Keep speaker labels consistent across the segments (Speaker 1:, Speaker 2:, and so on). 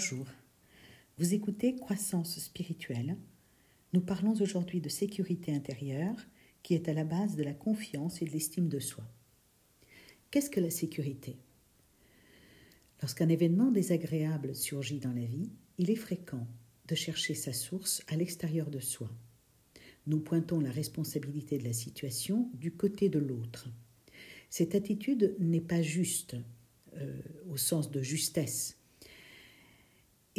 Speaker 1: Bonjour. Vous écoutez Croissance spirituelle. Nous parlons aujourd'hui de sécurité intérieure qui est à la base de la confiance et de l'estime de soi. Qu'est-ce que la sécurité? Lorsqu'un événement désagréable surgit dans la vie, il est fréquent de chercher sa source à l'extérieur de soi. Nous pointons la responsabilité de la situation du côté de l'autre. Cette attitude n'est pas juste euh, au sens de justesse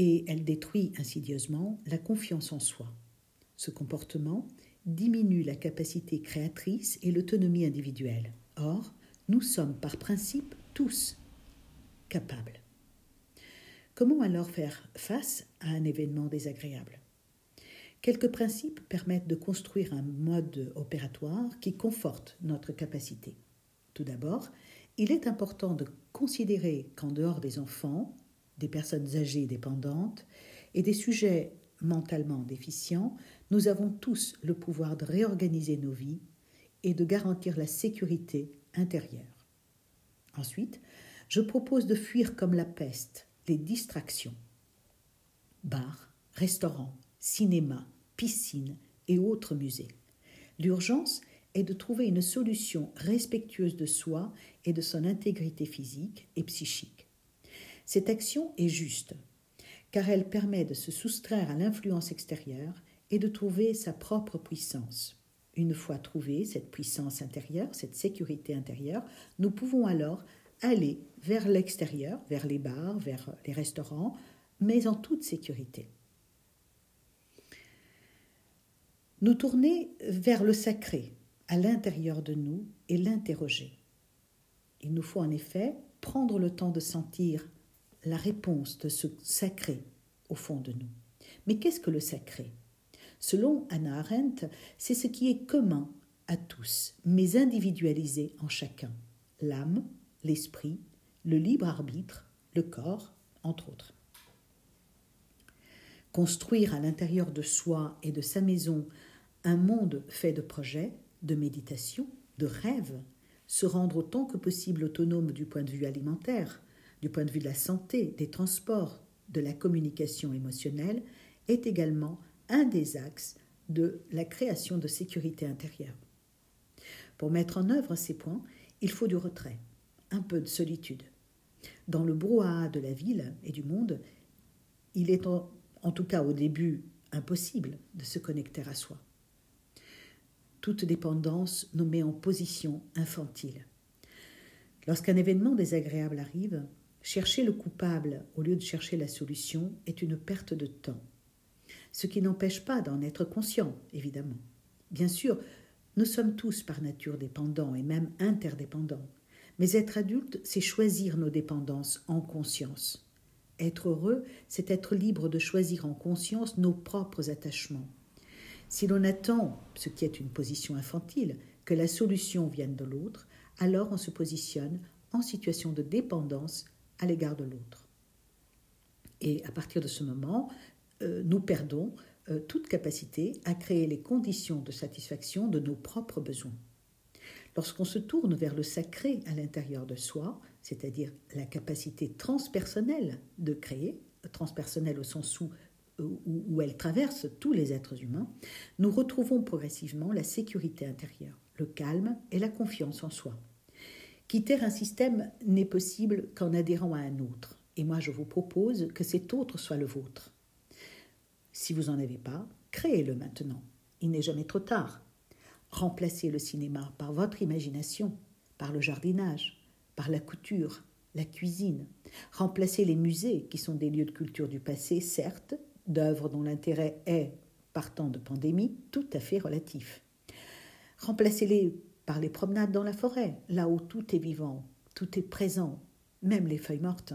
Speaker 1: et elle détruit insidieusement la confiance en soi. Ce comportement diminue la capacité créatrice et l'autonomie individuelle. Or, nous sommes par principe tous capables. Comment alors faire face à un événement désagréable? Quelques principes permettent de construire un mode opératoire qui conforte notre capacité. Tout d'abord, il est important de considérer qu'en dehors des enfants, des personnes âgées dépendantes et des sujets mentalement déficients, nous avons tous le pouvoir de réorganiser nos vies et de garantir la sécurité intérieure. Ensuite, je propose de fuir comme la peste les distractions. Bars, restaurants, cinéma, piscines et autres musées. L'urgence est de trouver une solution respectueuse de soi et de son intégrité physique et psychique. Cette action est juste, car elle permet de se soustraire à l'influence extérieure et de trouver sa propre puissance. Une fois trouvée cette puissance intérieure, cette sécurité intérieure, nous pouvons alors aller vers l'extérieur, vers les bars, vers les restaurants, mais en toute sécurité. Nous tourner vers le sacré, à l'intérieur de nous, et l'interroger. Il nous faut en effet prendre le temps de sentir la réponse de ce sacré au fond de nous. Mais qu'est-ce que le sacré Selon Anna Arendt, c'est ce qui est commun à tous, mais individualisé en chacun. L'âme, l'esprit, le libre arbitre, le corps, entre autres. Construire à l'intérieur de soi et de sa maison un monde fait de projets, de méditation, de rêves, se rendre autant que possible autonome du point de vue alimentaire, du point de vue de la santé, des transports, de la communication émotionnelle, est également un des axes de la création de sécurité intérieure. Pour mettre en œuvre ces points, il faut du retrait, un peu de solitude. Dans le brouhaha de la ville et du monde, il est en, en tout cas au début impossible de se connecter à soi. Toute dépendance nous met en position infantile. Lorsqu'un événement désagréable arrive, Chercher le coupable au lieu de chercher la solution est une perte de temps. Ce qui n'empêche pas d'en être conscient, évidemment. Bien sûr, nous sommes tous par nature dépendants et même interdépendants. Mais être adulte, c'est choisir nos dépendances en conscience. Être heureux, c'est être libre de choisir en conscience nos propres attachements. Si l'on attend, ce qui est une position infantile, que la solution vienne de l'autre, alors on se positionne en situation de dépendance à l'égard de l'autre. Et à partir de ce moment, euh, nous perdons euh, toute capacité à créer les conditions de satisfaction de nos propres besoins. Lorsqu'on se tourne vers le sacré à l'intérieur de soi, c'est-à-dire la capacité transpersonnelle de créer, transpersonnelle au sens où, euh, elle traverse tous les êtres humains, nous retrouvons progressivement la sécurité intérieure, le calme et la confiance en soi. Quitter un système n'est possible qu'en adhérant à un autre. Et moi, je vous propose que cet autre soit le vôtre. Si vous n'en avez pas, créez-le maintenant. Il n'est jamais trop tard. Remplacez le cinéma par votre imagination, par le jardinage, par la couture, la cuisine. Remplacez les musées, qui sont des lieux de culture du passé, certes, d'œuvres dont l'intérêt est, partant de pandémie, tout à fait relatif. Remplacez-les par les promenades dans la forêt, là où tout est vivant, tout est présent, même les feuilles mortes.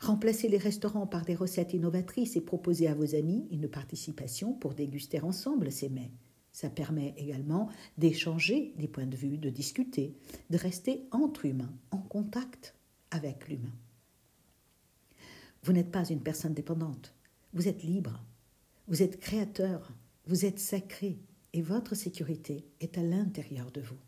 Speaker 1: Remplacez les restaurants par des recettes innovatrices et proposez à vos amis une participation pour déguster ensemble ces mets. Ça permet également d'échanger des points de vue, de discuter, de rester entre humains, en contact avec l'humain. Vous n'êtes pas une personne dépendante, vous êtes libre, vous êtes créateur, vous êtes sacré, et votre sécurité est à l'intérieur de vous.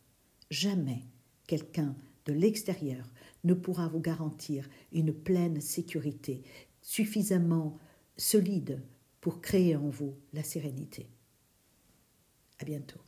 Speaker 1: Jamais quelqu'un de l'extérieur ne pourra vous garantir une pleine sécurité, suffisamment solide pour créer en vous la sérénité. À bientôt.